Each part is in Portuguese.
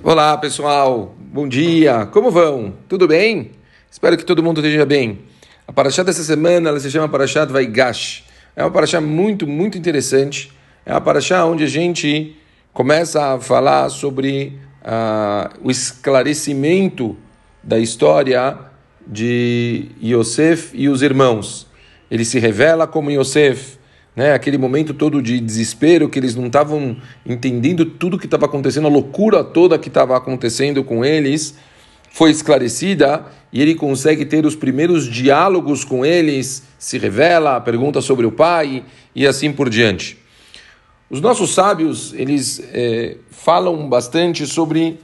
Olá pessoal, bom dia, como vão? Tudo bem? Espero que todo mundo esteja bem. A paraxá dessa semana ela se chama Parashat Vaigash. É uma paraxá muito, muito interessante. É uma paraxá onde a gente começa a falar sobre uh, o esclarecimento da história de Yosef e os irmãos. Ele se revela como Yosef, né, aquele momento todo de desespero, que eles não estavam entendendo tudo o que estava acontecendo, a loucura toda que estava acontecendo com eles, foi esclarecida e ele consegue ter os primeiros diálogos com eles, se revela, pergunta sobre o pai e assim por diante. Os nossos sábios, eles é, falam bastante sobre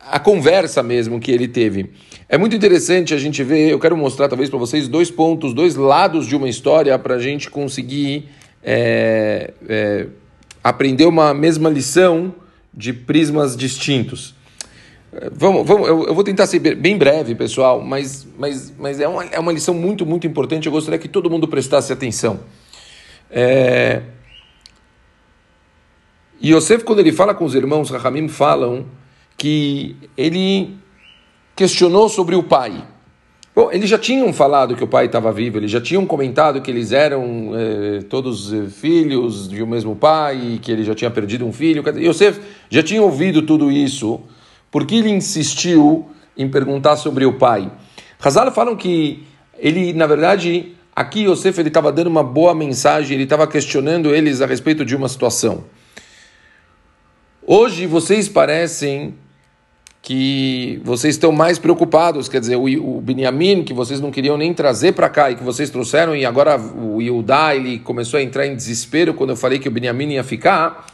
a conversa mesmo que ele teve. É muito interessante a gente ver, eu quero mostrar talvez para vocês dois pontos, dois lados de uma história para a gente conseguir é, é, aprender uma mesma lição de prismas distintos. Vamos, vamos, eu, eu, vou tentar ser bem breve, pessoal, mas, mas, mas é, uma, é uma lição muito, muito importante. Eu gostaria que todo mundo prestasse atenção. É... Yosef, quando ele fala com os irmãos, Rahamim falam que ele questionou sobre o pai. Bom, eles já tinham falado que o pai estava vivo, eles já tinham comentado que eles eram eh, todos eh, filhos de um mesmo pai, que ele já tinha perdido um filho. Yosef já tinha ouvido tudo isso, porque ele insistiu em perguntar sobre o pai. Hazal falam que ele, na verdade, aqui Yosef estava dando uma boa mensagem, ele estava questionando eles a respeito de uma situação. Hoje vocês parecem que vocês estão mais preocupados, quer dizer, o, o Benjamin, que vocês não queriam nem trazer para cá e que vocês trouxeram, e agora o Yudá, ele começou a entrar em desespero quando eu falei que o Benjamin ia ficar.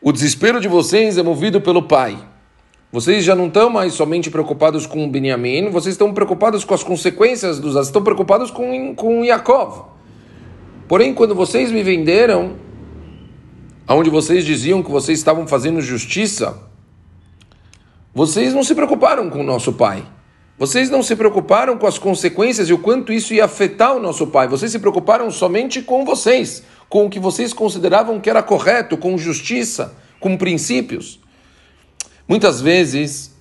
O desespero de vocês é movido pelo pai. Vocês já não estão mais somente preocupados com o Benjamin, vocês estão preocupados com as consequências dos estão preocupados com, com Yaakov. Porém, quando vocês me venderam, aonde vocês diziam que vocês estavam fazendo justiça, vocês não se preocuparam com o nosso pai. Vocês não se preocuparam com as consequências e o quanto isso ia afetar o nosso pai. Vocês se preocuparam somente com vocês, com o que vocês consideravam que era correto, com justiça, com princípios. Muitas vezes,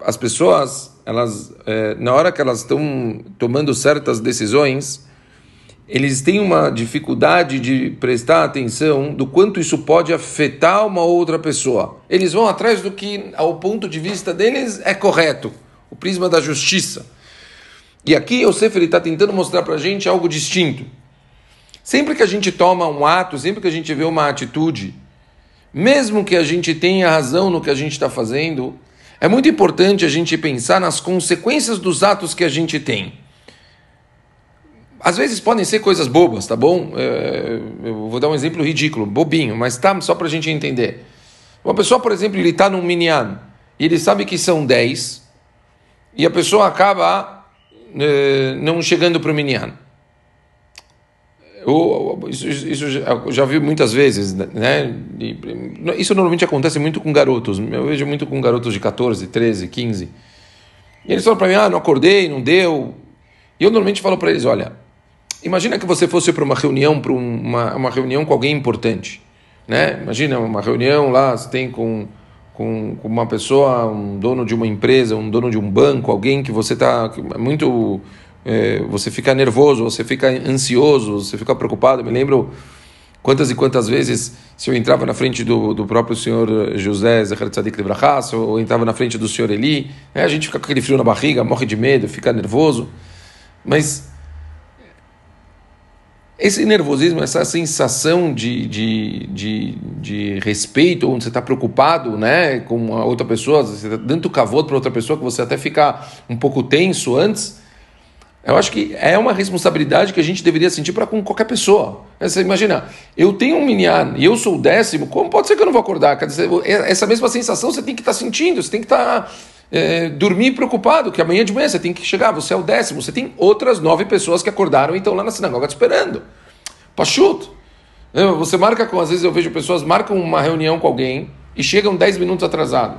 as pessoas, elas, é, na hora que elas estão tomando certas decisões, eles têm uma dificuldade de prestar atenção do quanto isso pode afetar uma outra pessoa. Eles vão atrás do que, ao ponto de vista deles, é correto, o prisma da justiça. E aqui o Sefer está tentando mostrar para a gente algo distinto. Sempre que a gente toma um ato, sempre que a gente vê uma atitude, mesmo que a gente tenha razão no que a gente está fazendo, é muito importante a gente pensar nas consequências dos atos que a gente tem. Às vezes podem ser coisas bobas, tá bom? É, eu vou dar um exemplo ridículo, bobinho, mas tá só para a gente entender. Uma pessoa, por exemplo, ele está num minyan e ele sabe que são 10 e a pessoa acaba é, não chegando para o minyan. isso, isso já, já vi muitas vezes, né? Isso normalmente acontece muito com garotos. Eu vejo muito com garotos de 14, 13, 15. E eles falam para mim: ah, não acordei, não deu. E eu normalmente falo para eles: olha, Imagina que você fosse para uma reunião, para uma, uma reunião com alguém importante, né? Imagina uma reunião lá, você tem com, com, com uma pessoa, um dono de uma empresa, um dono de um banco, alguém que você está muito, é, você fica nervoso, você fica ansioso, você fica preocupado. Me lembro quantas e quantas vezes se eu entrava na frente do, do próprio senhor José Zecher Tzadik Lebrachas, ou entrava na frente do senhor Eli, né? a gente fica com aquele frio na barriga, morre de medo, fica nervoso, mas esse nervosismo, essa sensação de, de, de, de respeito, onde você está preocupado né, com a outra pessoa, você está dando cavoto para outra pessoa, que você até fica um pouco tenso antes, eu acho que é uma responsabilidade que a gente deveria sentir para com qualquer pessoa. Você imagina, eu tenho um minian e eu sou o décimo, como pode ser que eu não vou acordar? Dizer, essa mesma sensação você tem que estar tá sentindo, você tem que estar. Tá é, dormir preocupado, que amanhã de manhã você tem que chegar, você é o décimo, você tem outras nove pessoas que acordaram e estão lá na sinagoga te esperando. Pachuto. Você marca com, às vezes eu vejo pessoas marcam uma reunião com alguém e chegam dez minutos atrasado.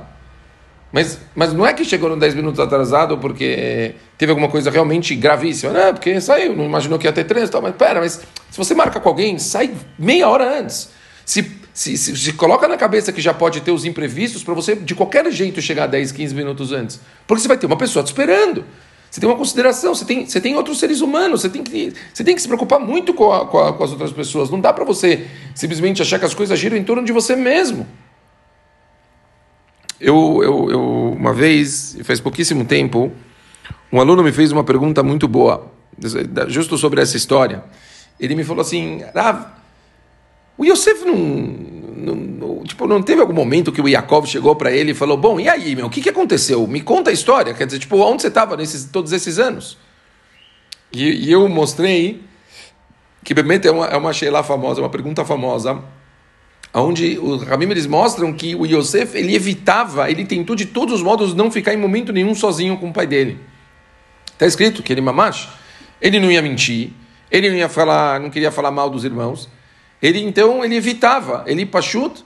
Mas, mas não é que chegou 10 minutos atrasado porque teve alguma coisa realmente gravíssima. Não, porque saiu, não imaginou que ia ter trânsito. Mas pera, mas se você marca com alguém, sai meia hora antes. se, se, se, se, coloca na cabeça que já pode ter os imprevistos para você, de qualquer jeito, chegar 10, 15 minutos antes. Porque você vai ter uma pessoa te esperando. Você tem uma consideração, você tem, você tem outros seres humanos, você tem que, você tem que se preocupar muito com, a, com, a, com as outras pessoas. Não dá para você simplesmente achar que as coisas giram em torno de você mesmo. Eu, eu, eu, uma vez, faz pouquíssimo tempo, um aluno me fez uma pergunta muito boa, justo sobre essa história. Ele me falou assim, Rav, o Yosef não, não, tipo, não teve algum momento que o Yaakov chegou para ele e falou, bom, e aí, meu, o que, que aconteceu? Me conta a história. Quer dizer, tipo, onde você estava nesses todos esses anos? E, e eu mostrei que, realmente é uma, é uma sheila famosa, uma pergunta famosa, onde os Ramim eles mostram que o Yosef ele evitava, ele tentou de todos os modos não ficar em momento nenhum sozinho com o pai dele. Está escrito que ele mamash, ele não ia mentir, ele não ia falar, não queria falar mal dos irmãos. Ele então ele evitava, ele pachut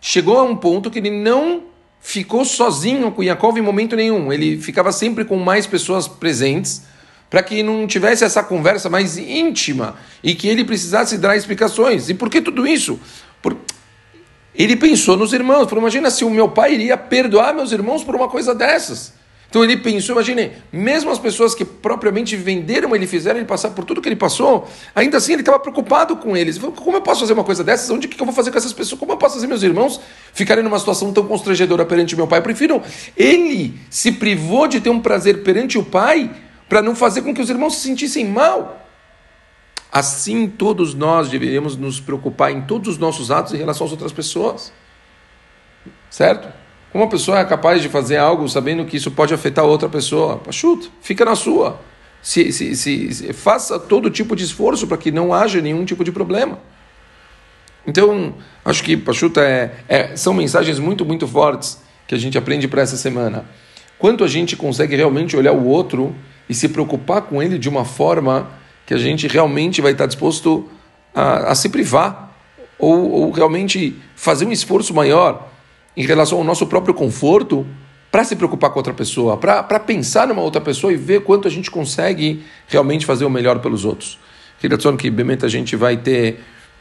chegou a um ponto que ele não ficou sozinho com Yaakov em momento nenhum. Ele ficava sempre com mais pessoas presentes para que não tivesse essa conversa mais íntima e que ele precisasse dar explicações. E por que tudo isso? Ele pensou nos irmãos. Falou, imagina se o meu pai iria perdoar meus irmãos por uma coisa dessas. Então ele pensou, imagine, mesmo as pessoas que propriamente venderam ele, fizeram ele passar por tudo que ele passou, ainda assim ele estava preocupado com eles. Como eu posso fazer uma coisa dessas? Onde que eu vou fazer com essas pessoas? Como eu posso fazer meus irmãos ficarem numa situação tão constrangedora perante meu pai? Eu prefiro, ele se privou de ter um prazer perante o pai para não fazer com que os irmãos se sentissem mal. Assim, todos nós deveríamos nos preocupar em todos os nossos atos em relação às outras pessoas. Certo? Como uma pessoa é capaz de fazer algo sabendo que isso pode afetar outra pessoa? Chuta, fica na sua. Se, se, se, se faça todo tipo de esforço para que não haja nenhum tipo de problema. Então, acho que Pachuta é, é, são mensagens muito, muito fortes que a gente aprende para essa semana. Quanto a gente consegue realmente olhar o outro e se preocupar com ele de uma forma que a gente realmente vai estar disposto a, a se privar ou, ou realmente fazer um esforço maior em relação ao nosso próprio conforto para se preocupar com outra pessoa, para pensar numa outra pessoa e ver quanto a gente consegue realmente fazer o melhor pelos outros. Queria dizer que, obviamente, a gente vai ter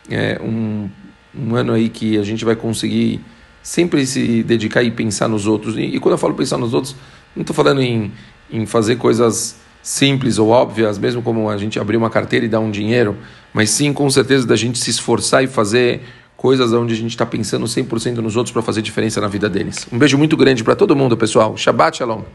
é, um, um ano aí que a gente vai conseguir sempre se dedicar e pensar nos outros. E, e quando eu falo pensar nos outros, não estou falando em, em fazer coisas simples ou óbvias, mesmo como a gente abrir uma carteira e dar um dinheiro, mas sim com certeza da gente se esforçar e fazer coisas onde a gente está pensando 100% nos outros para fazer diferença na vida deles. Um beijo muito grande para todo mundo, pessoal. Shabbat Shalom.